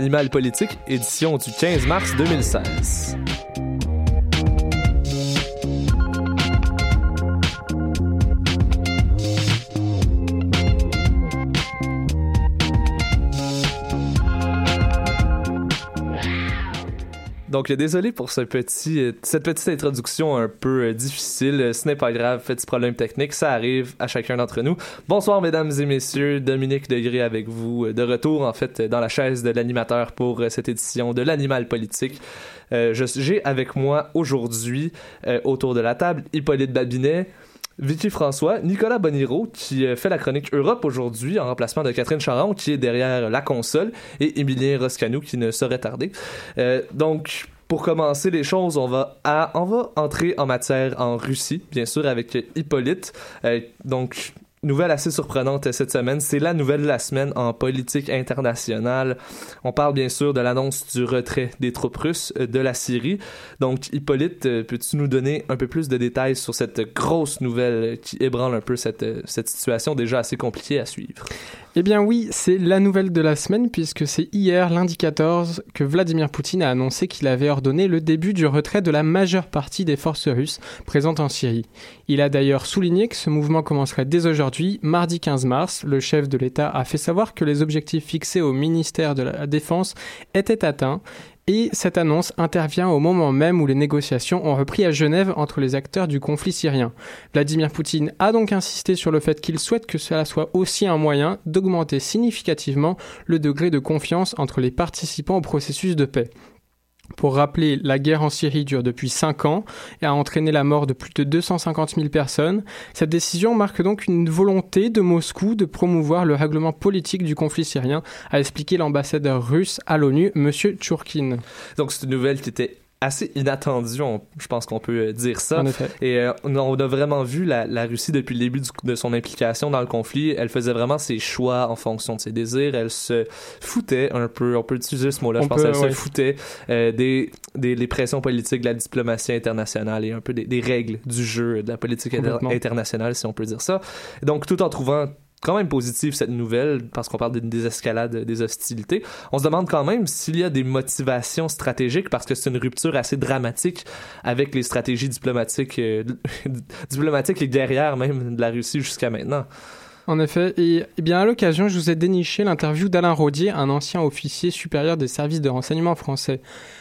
L'animal politique, édition du 15 mars 2016. Donc, désolé pour ce petit, euh, cette petite introduction un peu euh, difficile. Euh, Ce n'est pas grave, petit problème technique, ça arrive à chacun d'entre nous. Bonsoir, mesdames et messieurs. Dominique Degré avec vous, de retour en fait dans la chaise de l'animateur pour cette édition de l'animal politique. J'ai avec moi aujourd'hui, autour de la table, Hippolyte Babinet. Vicky François, Nicolas Boniro qui euh, fait la chronique Europe aujourd'hui en remplacement de Catherine Charon qui est derrière la console et Émilien Roscanou qui ne saurait tarder. Euh, donc pour commencer les choses, on va entrer en matière en Russie, bien sûr avec Hippolyte. Euh, donc Nouvelle assez surprenante cette semaine, c'est la nouvelle de la semaine en politique internationale. On parle bien sûr de l'annonce du retrait des troupes russes euh, de la Syrie. Donc, Hippolyte, euh, peux-tu nous donner un peu plus de détails sur cette grosse nouvelle qui ébranle un peu cette, euh, cette situation déjà assez compliquée à suivre? Eh bien oui, c'est la nouvelle de la semaine puisque c'est hier, lundi 14, que Vladimir Poutine a annoncé qu'il avait ordonné le début du retrait de la majeure partie des forces russes présentes en Syrie. Il a d'ailleurs souligné que ce mouvement commencerait dès aujourd'hui, mardi 15 mars. Le chef de l'État a fait savoir que les objectifs fixés au ministère de la Défense étaient atteints et cette annonce intervient au moment même où les négociations ont repris à Genève entre les acteurs du conflit syrien. Vladimir Poutine a donc insisté sur le fait qu'il souhaite que cela soit aussi un moyen d'augmenter significativement le degré de confiance entre les participants au processus de paix. Pour rappeler, la guerre en Syrie dure depuis 5 ans et a entraîné la mort de plus de 250 000 personnes. Cette décision marque donc une volonté de Moscou de promouvoir le règlement politique du conflit syrien, a expliqué l'ambassadeur russe à l'ONU, M. Tchourkin. Donc, c'est une nouvelle était assez inattendue, on- je pense qu'on peut euh, dire ça. En effet. Et euh, on a vraiment vu la, la Russie depuis le début du- de son implication dans le conflit. Elle faisait vraiment ses choix en fonction de ses désirs. Elle se foutait un peu, on peut utiliser ce mot-là, je pense, peut, elle ouais. se foutait euh, des, des les pressions politiques, de la diplomatie internationale et un peu des, des règles du jeu de la politique inter- internationale, si on peut dire ça. Donc, tout en trouvant quand même positive cette nouvelle parce qu'on parle d'une désescalade des hostilités. On se demande quand même s'il y a des motivations stratégiques parce que c'est une rupture assez dramatique avec les stratégies diplomatiques, euh, diplomatiques et guerrières même de la Russie jusqu'à maintenant. En effet, et, eh bien à l'occasion, je vous ai déniché l'interview d'Alain Rodier, un ancien officier supérieur des services de renseignement français.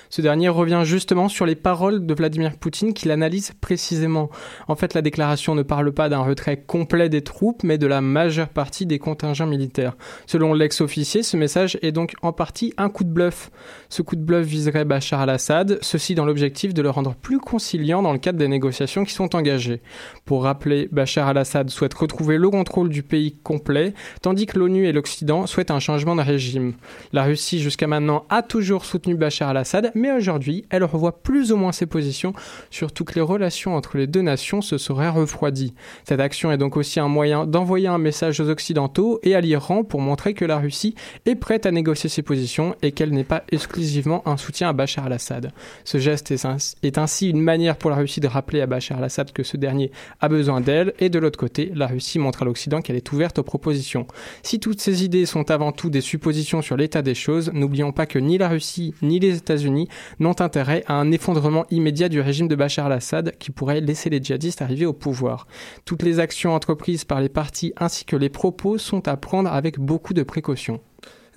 Ce dernier revient justement sur les paroles de Vladimir Poutine qu'il analyse précisément. En fait, la déclaration ne parle pas d'un retrait complet des troupes, mais de la majeure partie des contingents militaires. Selon l'ex-officier, ce message est donc en partie un coup de bluff. Ce coup de bluff viserait Bachar al-Assad, ceci dans l'objectif de le rendre plus conciliant dans le cadre des négociations qui sont engagées. Pour rappeler, Bachar al-Assad souhaite retrouver le contrôle du pays complet, tandis que l'ONU et l'Occident souhaitent un changement de régime. La Russie jusqu'à maintenant a toujours soutenu Bachar al-Assad, mais aujourd'hui, elle revoit plus ou moins ses positions, surtout que les relations entre les deux nations se seraient refroidies. Cette action est donc aussi un moyen d'envoyer un message aux Occidentaux et à l'Iran pour montrer que la Russie est prête à négocier ses positions et qu'elle n'est pas exclusivement un soutien à Bachar al-Assad. Ce geste est ainsi une manière pour la Russie de rappeler à Bachar al-Assad que ce dernier a besoin d'elle, et de l'autre côté, la Russie montre à l'Occident qu'elle est ouverte aux propositions. Si toutes ces idées sont avant tout des suppositions sur l'état des choses, n'oublions pas que ni la Russie ni les États-Unis n'ont intérêt à un effondrement immédiat du régime de Bachar al-Assad qui pourrait laisser les djihadistes arriver au pouvoir. Toutes les actions entreprises par les partis ainsi que les propos sont à prendre avec beaucoup de précautions.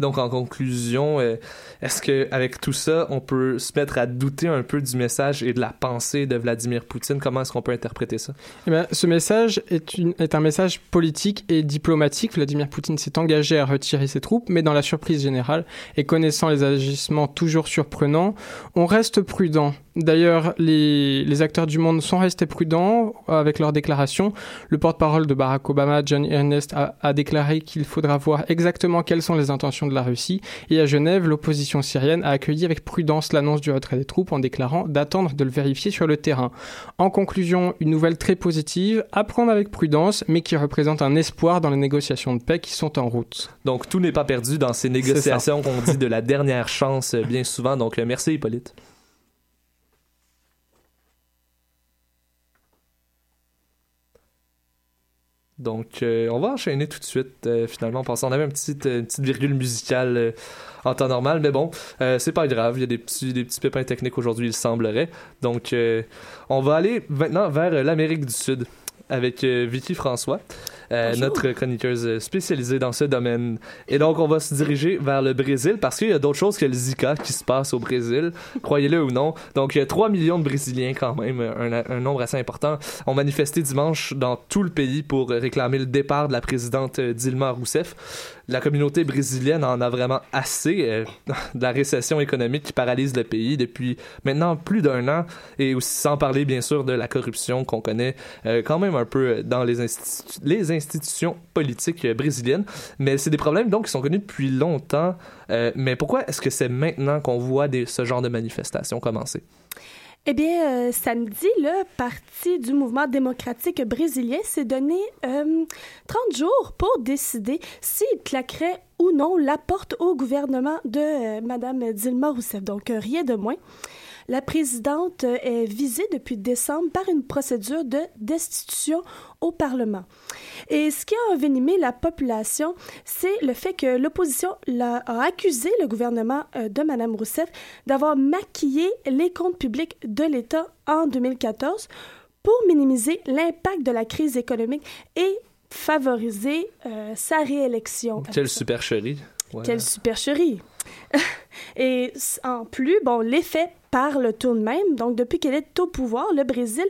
Donc, en conclusion, euh, est-ce que avec tout ça, on peut se mettre à douter un peu du message et de la pensée de Vladimir Poutine? Comment est-ce qu'on peut interpréter ça? Eh bien, Ce message est, est un message politique et diplomatique. Vladimir Poutine s'est engagé à retirer ses troupes, mais dans la surprise générale et connaissant les agissements toujours surprenants, on reste prudent. D'ailleurs, les, les, acteurs du monde sont restés prudents avec leurs déclarations. Le porte-parole de Barack Obama, John Ernest, a, a déclaré qu'il faudra voir exactement quelles sont les intentions de la Russie. Et à Genève, l'opposition syrienne a accueilli avec prudence l'annonce du retrait des troupes en déclarant d'attendre de le vérifier sur le terrain. En conclusion, une nouvelle très positive, à prendre avec prudence, mais qui représente un espoir dans les négociations de paix qui sont en route. Donc tout n'est pas perdu dans ces négociations qu'on dit de la dernière chance bien souvent. Donc merci Hippolyte. Donc, euh, on va enchaîner tout de suite, euh, finalement. On avait une petite, une petite virgule musicale euh, en temps normal, mais bon, c'est pas grave. Il y a des des petits pépins techniques aujourd'hui, il semblerait. Donc, on va aller maintenant vers l'Amérique du Sud avec Vicky François. Euh, notre chroniqueuse spécialisée dans ce domaine. Et donc, on va se diriger vers le Brésil parce qu'il y a d'autres choses que le Zika qui se passe au Brésil, croyez-le ou non. Donc, il y a 3 millions de Brésiliens quand même, un, nombre assez important, ont manifesté dimanche dans tout le pays pour réclamer le départ de la présidente Dilma Rousseff la communauté brésilienne en a vraiment assez euh, de la récession économique qui paralyse le pays depuis maintenant plus d'un an et aussi sans parler bien sûr de la corruption qu'on connaît euh, quand même un peu dans les, les institutions politiques brésiliennes. Mais c'est des problèmes donc qui sont connus depuis longtemps. Euh, mais pourquoi est-ce que c'est maintenant qu'on voit ce genre de manifestations commencer? Eh bien, euh, samedi, le Parti du mouvement démocratique brésilien s'est donné 30 euh, jours pour décider s'il claquerait ou non la porte au gouvernement de euh, Mme Dilma Rousseff. Donc, rien de moins. La présidente est visée depuis décembre par une procédure de destitution au Parlement. Et ce qui a envenimé la population, c'est le fait que l'opposition a accusé le gouvernement euh, de Mme Rousseff d'avoir maquillé les comptes publics de l'État en 2014 pour minimiser l'impact de la crise économique et favoriser euh, sa réélection. Quelle supercherie. Quelle supercherie. et en plus, bon, l'effet parle tout de même. Donc, depuis qu'elle est au pouvoir, le Brésil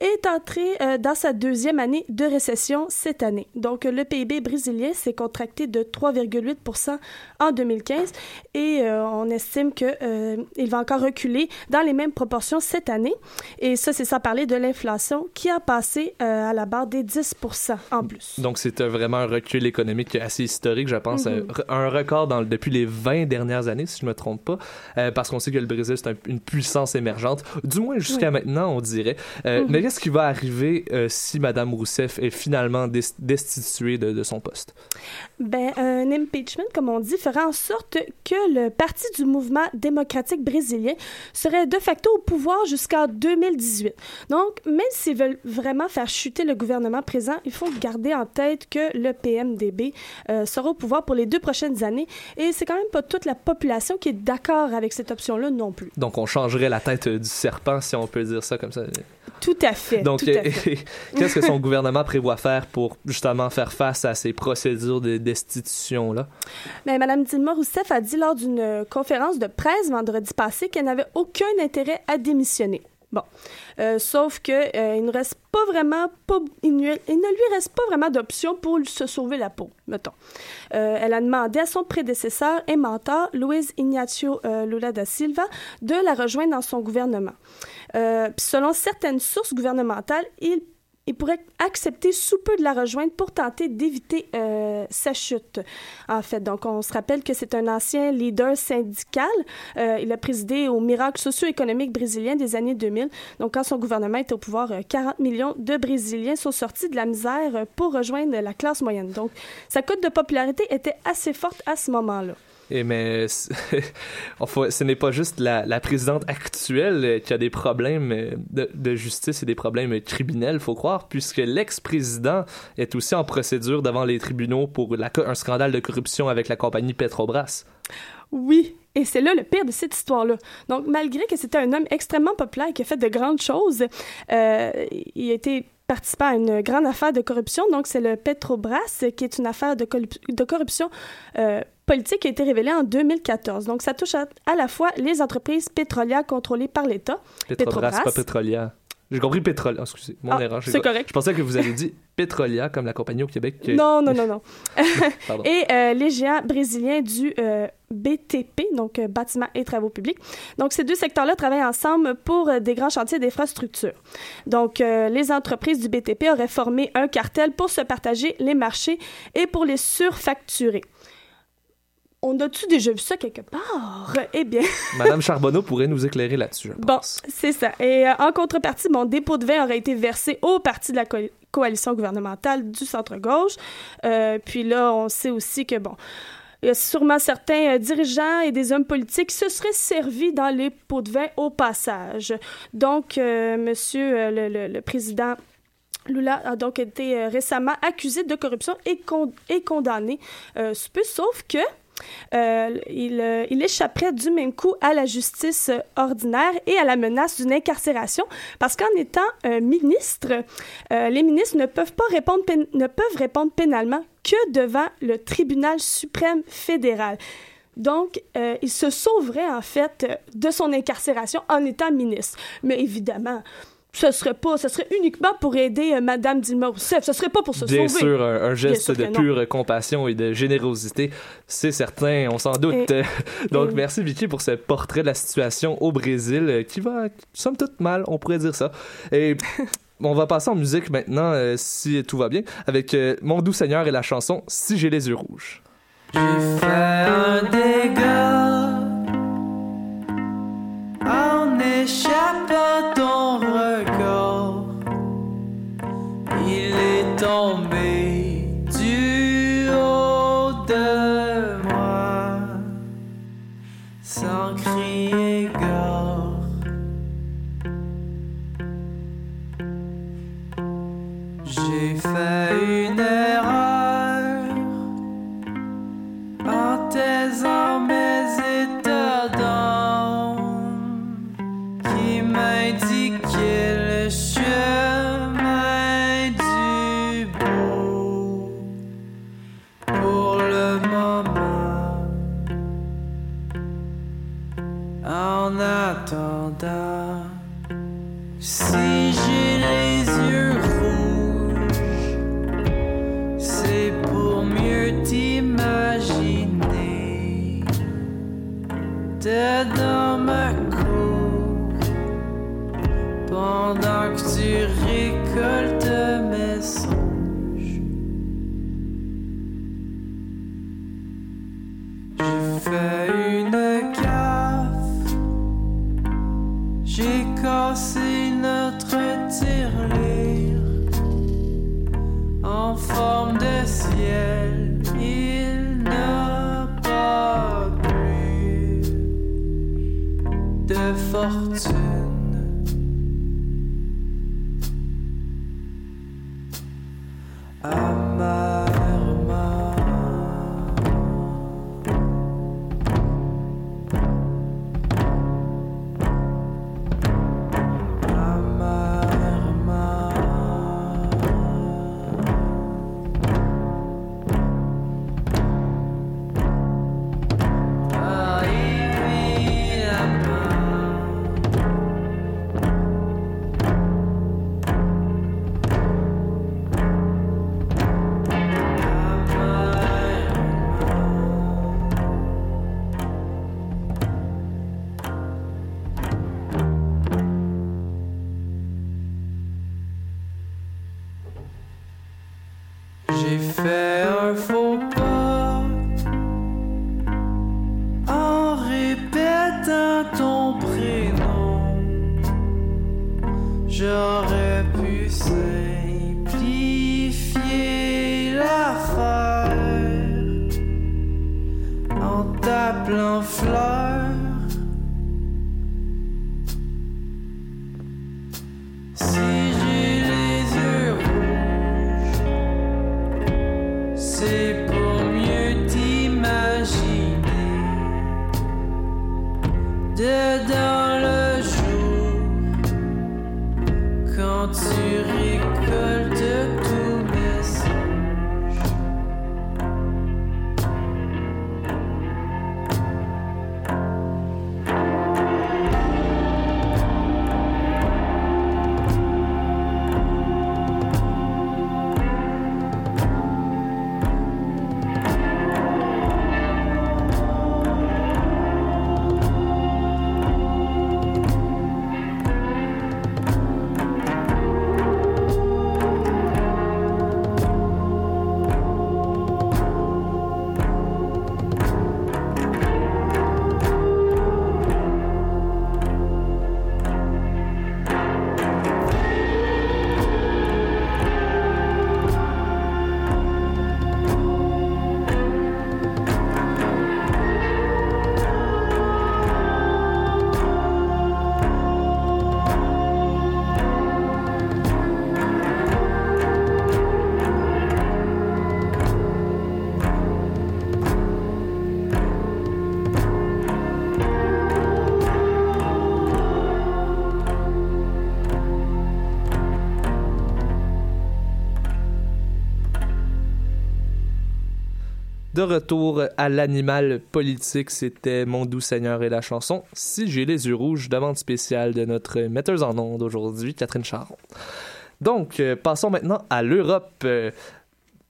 est entré euh, dans sa deuxième année de récession cette année. Donc, le PIB brésilien s'est contracté de 3,8% en 2015 et euh, on estime qu'il euh, va encore reculer dans les mêmes proportions cette année. Et ça, c'est sans parler de l'inflation qui a passé à la barre des 10 en plus. Donc, c'est vraiment un recul économique assez historique, je pense. Mm-hmm. un, record dans, depuis les 20 dernières années, si je me trompe pas, euh, parce qu'on sait que le Brésil, c'est un- une puissance émergente, du moins jusqu'à maintenant, on dirait. Euh, Mhm. Mais qu'est-ce qui va arriver euh, si Madame Rousseff est finalement des- destituée de, de son poste? Ben, un impeachment, comme on dit, fera en sorte que le parti du mouvement démocratique brésilien serait de facto au pouvoir jusqu'en 2018. Donc, même s'ils veulent vraiment faire chuter le gouvernement présent, il faut garder en tête que le PMDB euh, sera au pouvoir pour les deux prochaines années. Et c'est quand même pas toute la population qui est d'accord avec cette option-là non plus. Donc, on changerait la tête euh, du serpent, si on peut dire ça comme ça. Tout à fait. Donc, euh, qu'est-ce que son gouvernement prévoit faire pour justement faire face à ces procédures de destitution-là? Mais Mme Dilma Rousseff a dit lors d'une euh, conférence de presse vendredi passé qu'elle n'avait aucun intérêt à démissionner. Bon. Euh, sauf que euh, il ne reste pas vraiment pas, il, il ne lui reste pas vraiment d'option pour se sauver la peau, mettons. Euh, elle a demandé à son prédécesseur et mentor, Luiz Ignacio euh, Lula da Silva, de la rejoindre dans son gouvernement. Selon certaines sources gouvernementales, il il pourrait accepter sous peu de la rejoindre pour tenter d'éviter euh, sa chute. En fait, donc on se rappelle que c'est un ancien leader syndical. Euh, il a présidé au miracle socio-économique brésilien des années 2000. Donc quand son gouvernement était au pouvoir, euh, 40 millions de Brésiliens sont sortis de la misère euh, pour rejoindre la classe moyenne. Donc sa cote de popularité était assez forte à ce moment-là. Et mais ce n'est pas juste la, présidente actuelle euh, qui a des problèmes euh, de, justice et des problèmes criminels, faut croire, puisque l'ex-président est aussi en procédure devant les tribunaux pour un scandale de corruption avec la compagnie Petrobras. Oui, et c'est là le pire de cette histoire-là. Donc, malgré que c'était un homme extrêmement populaire qui a fait de grandes choses, euh, il a été participant à une grande affaire de corruption. Donc, c'est le Petrobras, qui est une affaire de corruption euh, politique a été révélée en 2014. Donc, ça touche à, à la fois les entreprises pétrolières contrôlées par l'État. Petrobras, Petrobras. pas pétrolière. J'ai compris pétrole. excusez, mon Ah, erreur. c'est co- correct. Je pensais que vous avez dit Petrolia, comme la compagnie au Québec. que- Non, non, non, non. Et euh, les géants brésiliens du euh, BTP, donc euh, bâtiments et travaux publics. Donc, ces deux secteurs-là travaillent ensemble pour euh, des grands chantiers d'infrastructures. Donc, les entreprises du BTP auraient formé un cartel pour se partager les marchés et pour les surfacturer. On a-tu déjà vu ça quelque part? Eh bien, Madame Charbonneau pourrait nous éclairer là-dessus, Bon, c'est ça. Et euh, en contrepartie, mon dépôt de vin aurait été versé au parti de la co- coalition gouvernementale du centre-gauche. Euh, puis là, on sait aussi que, bon, il y a sûrement certains euh, dirigeants et des hommes politiques qui se seraient servis dans les pots de vin au passage. Donc, monsieur le, le- le président Lula a donc été récemment accusé de corruption et, con- et condamné euh, sauf que euh, il, euh, il échapperait du même coup à la justice euh, ordinaire et à la menace d'une incarcération parce qu'en étant ministre, les ministres ne peuvent pas répondre ne peuvent répondre pénalement que devant le tribunal suprême fédéral. Donc, il se sauverait en fait de son incarcération en étant ministre. Mais évidemment, ce serait pas, ce serait uniquement pour aider euh, Madame Dilma Rousseff. Ce serait pas pour se Bien sauver. sûr, un, un geste sûr de non. pure compassion et de générosité, c'est certain, on s'en doute. Et- Donc, et- merci Vicky pour ce portrait de la situation au Brésil euh, qui va, somme toute, mal, on pourrait dire ça. Et on va passer en musique maintenant, euh, si tout va bien, avec euh, Mon doux Seigneur et la chanson Si j'ai les yeux rouges. J'ai fait un dégât Il En attendant, si j'ai les yeux rouges, c'est pour mieux t'imaginer. Dedans ma cour pendant que tu récoltes t'appelant fleur. De retour à l'animal politique, c'était Mon doux Seigneur et la chanson Si j'ai les yeux rouges, demande spéciale de notre metteuse en ondes aujourd'hui, Catherine Charon. Donc, euh, passons maintenant à l'Europe.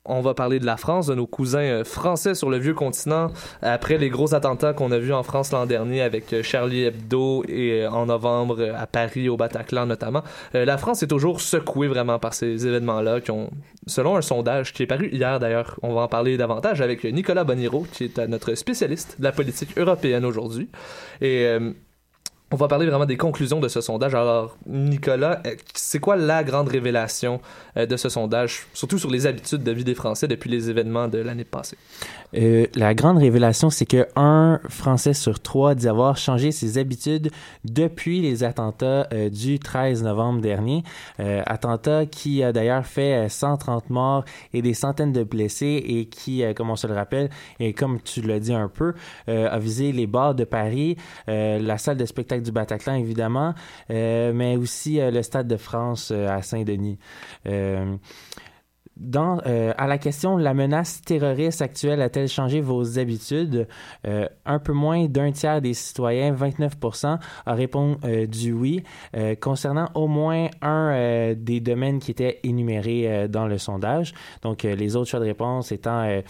On va parler de la France, de nos cousins euh, français sur le vieux continent, après les gros attentats qu'on a vus en France l'an dernier avec euh, Charlie Hebdo et euh, en novembre à Paris, au Bataclan notamment. La France est toujours secouée vraiment par ces événements-là qui ont, selon un sondage qui est paru hier d'ailleurs, on va en parler davantage avec Nicolas Boniro, qui est notre spécialiste de la politique européenne aujourd'hui. Et euh, on va parler vraiment des conclusions de ce sondage. Alors, Nicolas, euh, c'est quoi la grande révélation euh, de ce sondage, surtout sur les habitudes de vie des Français depuis les événements de l'année passée? Euh, la grande révélation, c'est que un Français sur trois dit avoir changé ses habitudes depuis les attentats du 13 novembre dernier. Euh, attentats qui a d'ailleurs fait euh, 130 morts et des centaines de blessés et qui, comme on se le rappelle, et comme tu l'as dit un peu, a visé les bars de Paris, la salle de spectacle du Bataclan évidemment, euh, mais aussi euh, le Stade de France euh, à Saint-Denis. Dans, à la question la menace terroriste actuelle a-t-elle changé vos habitudes Un peu moins d'un tiers des citoyens, 29%, a répondu du oui, concernant au moins un des domaines qui étaient énumérés dans le sondage. Donc les autres choix de réponse étant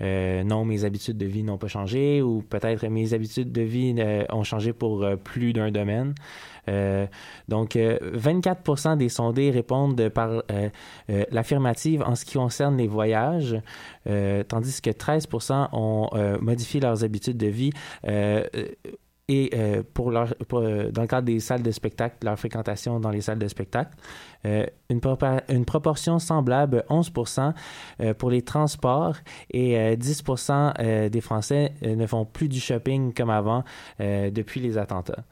euh, non, mes habitudes de vie n'ont pas changé ou peut-être mes habitudes de vie euh, ont changé pour euh, plus d'un domaine. Donc, euh, 24% des sondés répondent par l'affirmative en ce qui concerne les voyages, tandis que 13% ont modifié leurs habitudes de vie. Et euh, pour leur, pour, euh, dans le cadre des salles de spectacle, leur fréquentation dans les salles de spectacle. Euh, une, proportion semblable, 11% euh, pour les transports et euh, 10 euh, des Français ne font plus du shopping comme avant depuis les attentats.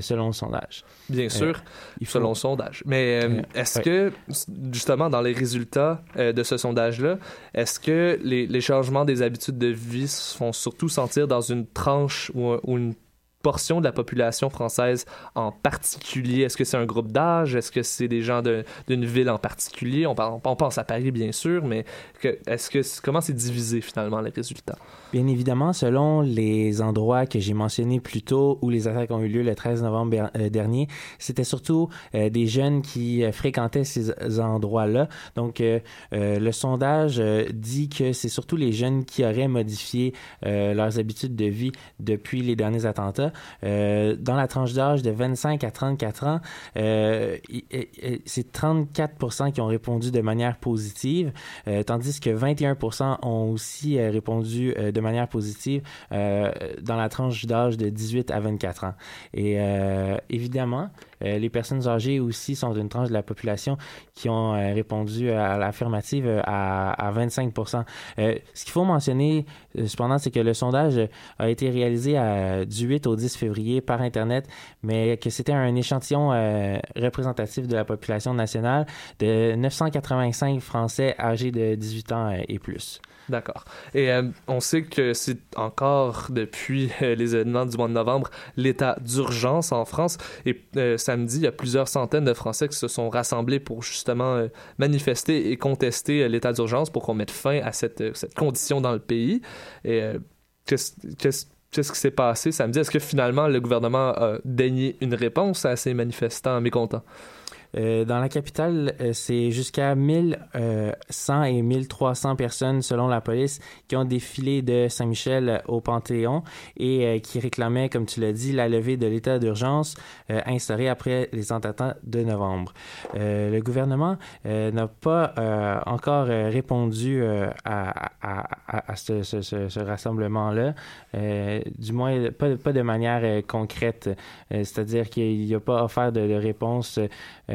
selon le sondage. Bien sûr, il faut- selon le sondage. Mais est-ce ouais. que, justement, dans les résultats de ce sondage-là, est-ce que les, les changements des habitudes de vie se font surtout sentir dans une tranche ou, ou une portion de la population française en particulier? Est-ce que c'est un groupe d'âge? Est-ce que c'est des gens d'une ville en particulier? On, pense à Paris, bien sûr, mais est-ce que, comment c'est divisé, finalement, les résultats? Bien évidemment, selon les endroits que j'ai mentionnés plus tôt où les attaques ont eu lieu le 13 novembre euh, dernier, c'était surtout euh, des jeunes qui euh, fréquentaient ces endroits-là. Donc, le sondage dit que c'est surtout les jeunes qui auraient modifié leurs habitudes de vie depuis les derniers attentats. Euh, dans la tranche d'âge de 25 à 34 ans, euh, c'est 34% qui ont répondu de manière positive, euh, tandis que 21% ont aussi répondu de manière positive dans la tranche d'âge de 18 à 24 ans. Et évidemment, les personnes âgées aussi sont une tranche de la population qui ont répondu à l'affirmative à, à 25 Euh, Ce qu'il faut mentionner, cependant, c'est que le sondage a été réalisé à, du 8 au 10 février par Internet, mais que c'était un échantillon euh, représentatif de la population nationale de 985 Français âgés de 18 ans euh, et plus. D'accord. Et euh, on sait que c'est encore depuis les événements du mois de novembre l'état d'urgence en France. Et samedi, il y a plusieurs centaines de Français qui se sont rassemblés pour justement manifester et contester l'état d'urgence pour qu'on mette fin à cette, condition dans le pays. Et qu'est-ce qu'est-ce qui s'est passé samedi? Est-ce que finalement le gouvernement a daigné une réponse à ces manifestants mécontents? Euh, dans la capitale, euh, c'est jusqu'à 1100 et 1300 personnes, selon la police, qui ont défilé de Saint-Michel euh, au Panthéon et euh, qui réclamaient, comme tu l'as dit, la levée de l'état d'urgence euh, instauré après les attentats de novembre. Euh, le gouvernement euh, n'a pas euh, encore euh, répondu euh, à, ce, rassemblement-là, euh, du moins pas, de manière euh, concrète, Euh, c'est-à-dire qu'il n'y a pas offert de, de réponse euh,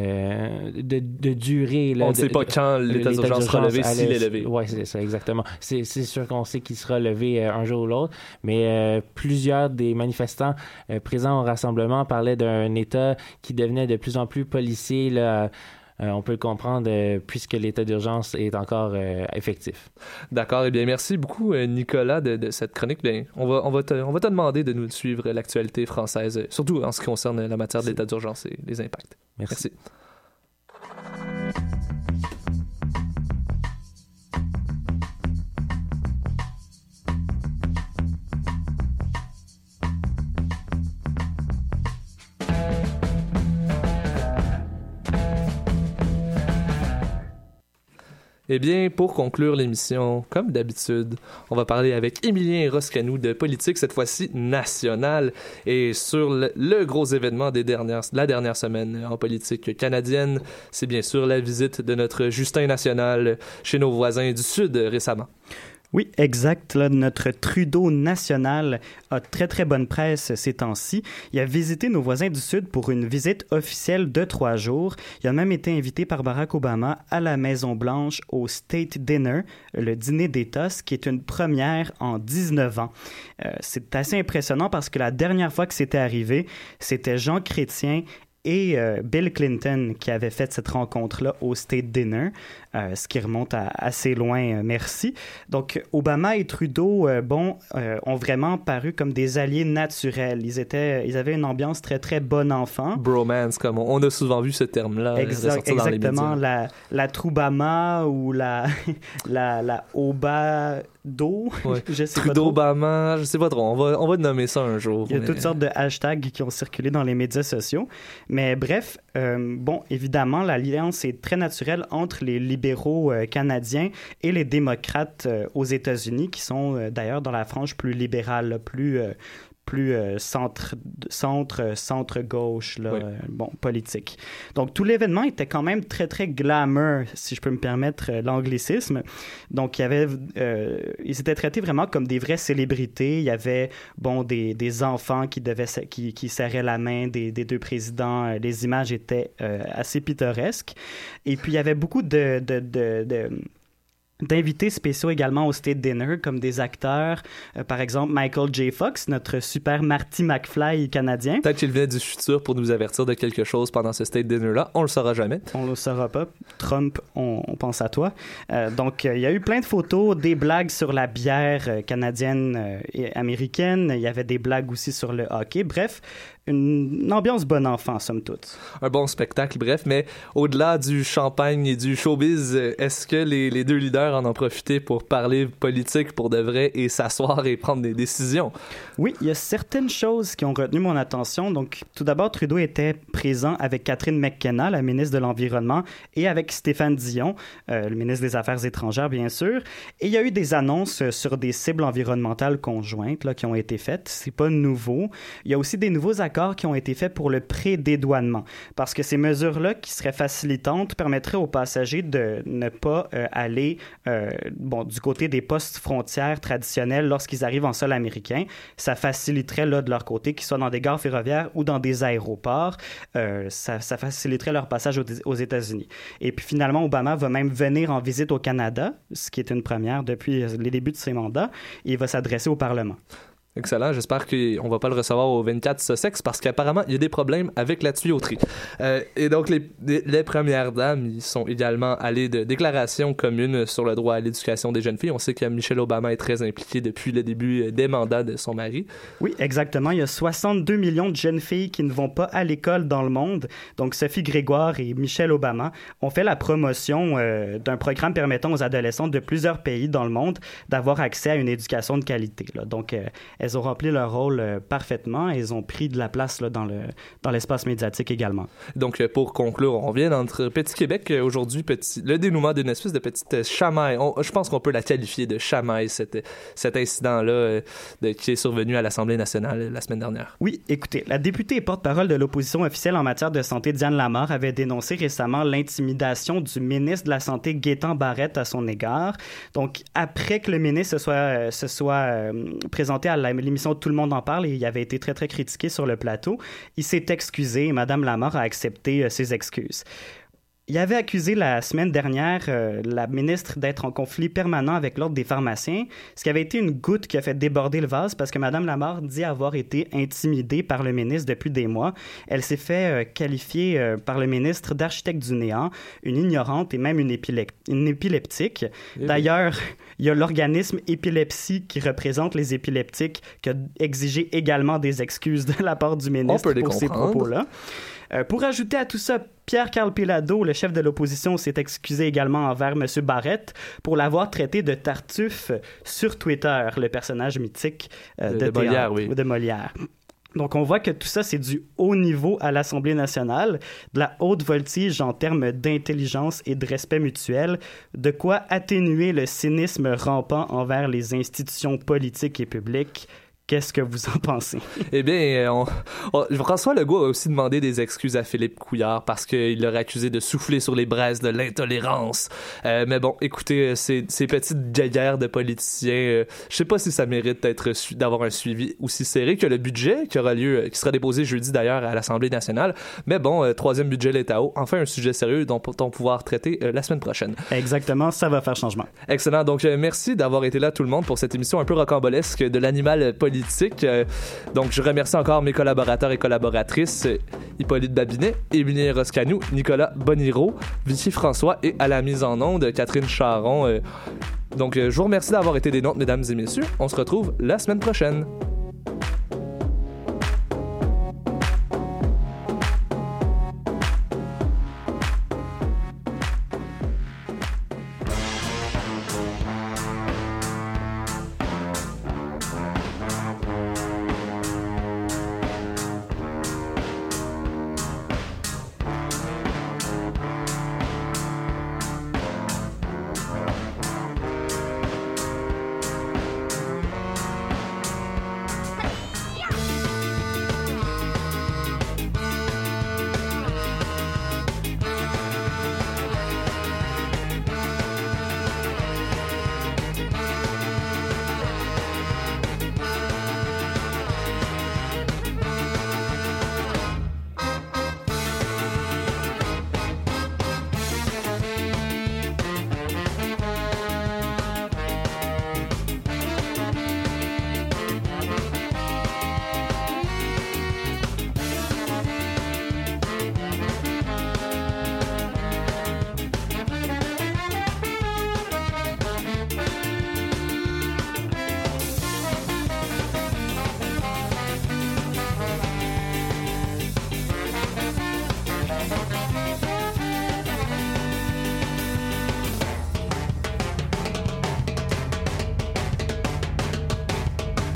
de, de durée. Là, On ne sait pas de- quand l'état d'urgence sera levé, s'il est levé. Oui, c'est ça, exactement. C'est sûr qu'on sait qu'il sera levé euh, un jour ou l'autre, mais euh, plusieurs des manifestants euh, présents au rassemblement parlaient d'un État qui devenait de plus en plus policier. Là, Euh, on peut le comprendre euh, puisque l'état d'urgence est encore euh, effectif. D'accord. Eh bien, merci beaucoup, Nicolas, de, de cette chronique. Bien, on, va, on, va te, on va te demander de nous suivre l'actualité française, surtout en ce qui concerne la matière de l'état d'urgence et les impacts. Merci. Merci. Eh bien, pour conclure l'émission, comme d'habitude, on va parler avec Émilien Roscanou de politique, cette fois-ci nationale, et sur le, le gros événement des dernières, la dernière semaine en politique canadienne, c'est bien sûr la visite de notre Justin national chez nos voisins du Sud récemment. Oui, exact. Notre Trudeau national a très très bonne presse ces temps-ci. Il a visité nos voisins du Sud pour une visite officielle de trois jours. Il a même été invité par Barack Obama à la Maison Blanche au State Dinner, le dîner d'État, ce qui est une première en 19 ans. Euh, c'est assez impressionnant parce que la dernière fois que c'était arrivé, c'était Jean Chrétien et euh, Bill Clinton qui avaient fait cette rencontre-là au State Dinner, euh, ce qui remonte à assez loin, euh, merci. Donc, Obama et Trudeau, bon, ont vraiment paru comme des alliés naturels. Ils étaient, ils avaient une ambiance très, très bon enfant. Bromance, comme on, on a souvent vu ce terme-là Exact- ressortir dans les exactement, la, la Troubama ou la, la, la Obado, Ouais. je sais pas Trudeau, trop. Obama, je sais pas trop, on va, on va nommer ça un jour. Il y a mais- toutes sortes de hashtags qui ont circulé dans les médias sociaux. Mais bref, euh, bon, évidemment, l'alliance est très naturelle entre les libéraux euh, canadiens et les démocrates euh, aux États-Unis, qui sont d'ailleurs dans la frange plus libérale, plus plus euh, centre centre centre gauche là, Oui. euh, bon politique. Donc tout l'événement était quand même très très glamour si je peux me permettre euh, l'anglicisme. Donc il y avait ils étaient traités vraiment comme des vraies célébrités, il y avait bon des, des enfants qui devaient qui, qui serraient la main des, des deux présidents, les images étaient assez pittoresques et puis il y avait beaucoup de de, de, de d'invités spéciaux également au State Dinner, comme des acteurs, euh, par exemple Michael J. Fox, notre super Marty McFly canadien. Peut-être qu'il venait du futur pour nous avertir de quelque chose pendant ce State Dinner-là. On le saura jamais. On le saura pas. Trump, on, on pense à toi. Euh, donc, euh, il y a eu plein de photos, des blagues sur la bière canadienne et américaine. Il y avait des blagues aussi sur le hockey. Bref, une, une ambiance bon enfant, somme toute. Un bon spectacle, bref. Mais au-delà du champagne et du showbiz, est-ce que les, les deux leaders en ont profité pour parler politique pour de vrai et s'asseoir et prendre des décisions? Oui, il y a certaines choses qui ont retenu mon attention. Donc, tout d'abord, Trudeau était présent avec Catherine McKenna, la ministre de l'Environnement, et avec Stéphane Dion, euh, le ministre des Affaires étrangères, bien sûr. Et il y a eu des annonces euh, sur des cibles environnementales conjointes là, qui ont été faites. C'est pas nouveau. Il y a aussi des nouveaux accords qui ont été faits pour le pré-dédouanement. Parce que ces mesures-là, qui seraient facilitantes, permettraient aux passagers de ne pas euh, aller euh, bon, du côté des postes frontières traditionnels lorsqu'ils arrivent en sol américain. Ça faciliterait là, de leur côté, qu'ils soient dans des gares ferroviaires ou dans des aéroports. Euh, ça, faciliterait leur passage aux, aux États-Unis. Et puis finalement, Obama va même venir en visite au Canada, ce qui est une première depuis les débuts de ses mandats, et il va s'adresser au Parlement. Excellent. J'espère qu'on va pas le recevoir au 24 Sussex parce qu'apparemment, il y a des problèmes avec la tuyauterie. Euh, et donc, les, premières dames, ils sont également allées de déclarations communes sur le droit à l'éducation des jeunes filles. On sait que Michelle Obama est très impliquée depuis le début des mandats de son mari. Oui, exactement. Il y a 62 millions de jeunes filles qui ne vont pas à l'école dans le monde. Donc, Sophie Grégoire et Michelle Obama ont fait la promotion euh, d'un programme permettant aux adolescents de plusieurs pays dans le monde d'avoir accès à une éducation de qualité. Donc, euh, elles ont rempli leur rôle euh, parfaitement et elles ont pris de la place là, dans, le, dans l'espace médiatique également. Donc, euh, pour conclure, on vient d'entre Petit Québec euh, aujourd'hui, petit, le dénouement d'une espèce de petite chamaille. On- je pense qu'on peut la qualifier de chamaille, cet, cet incident-là de- qui est survenu à l'Assemblée nationale la semaine dernière. Oui, écoutez, la députée et porte-parole de l'opposition officielle en matière de santé, Diane Lamar, avait dénoncé récemment l'intimidation du ministre de la Santé, Gaétan Barrette, à son égard. Donc, après que le ministre se soit, se soit présenté à la- l'émission Tout le monde en parle, et il avait été très, très critiqué sur le plateau, il s'est excusé et Mme Lamar a accepté euh, ses excuses. Il avait accusé la semaine dernière euh, la ministre d'être en conflit permanent avec l'ordre des pharmaciens, ce qui avait été une goutte qui a fait déborder le vase parce que Mme Lamar dit avoir été intimidée par le ministre depuis des mois. Elle s'est fait euh, qualifier euh, par le ministre d'architecte du néant, une ignorante et même une, épilec- une épileptique. oui. D'ailleurs, il y a l'organisme Épilepsie qui représente les épileptiques qui a exigé également des excuses de la part du ministre pour ces propos-là. Euh, pour ajouter à tout ça, Pierre-Carl Pilado, le chef de l'opposition, s'est excusé également envers M. Barrette pour l'avoir traité de tartuffe sur Twitter, le personnage mythique euh, De- de, de théâtre, Molière, oui. de Molière. Donc, on voit que tout ça, c'est du haut niveau à l'Assemblée nationale, de la haute voltige en termes d'intelligence et de respect mutuel, de quoi atténuer le cynisme rampant envers les institutions politiques et publiques. Qu'est-ce que vous en pensez? Eh bien, on- on- François Legault a aussi demandé des excuses à Philippe Couillard parce qu'il l'aurait accusé de souffler sur les braises de l'intolérance. Euh, mais bon, écoutez, euh, ces, ces petites guerres de politiciens, euh, je sais pas si ça mérite d'être d'avoir un suivi aussi serré que le budget qui aura lieu, euh, qui sera déposé jeudi d'ailleurs à l'Assemblée nationale. Mais bon, euh, troisième budget l'État haut, enfin un sujet sérieux dont on pouvoir traiter la semaine prochaine. Exactement, ça va faire changement. Excellent. Donc, merci d'avoir été là, tout le monde, pour cette émission un peu rocambolesque de l'animal politique. Euh, donc, je remercie encore mes collaborateurs et collaboratrices, euh, Hippolyte Babinet, Émilie Roscanou, Nicolas Boniro, Vichy François et à la mise en onde, Catherine Charon. Euh, donc, je vous remercie d'avoir été des nôtres, mesdames et messieurs. On se retrouve la semaine prochaine.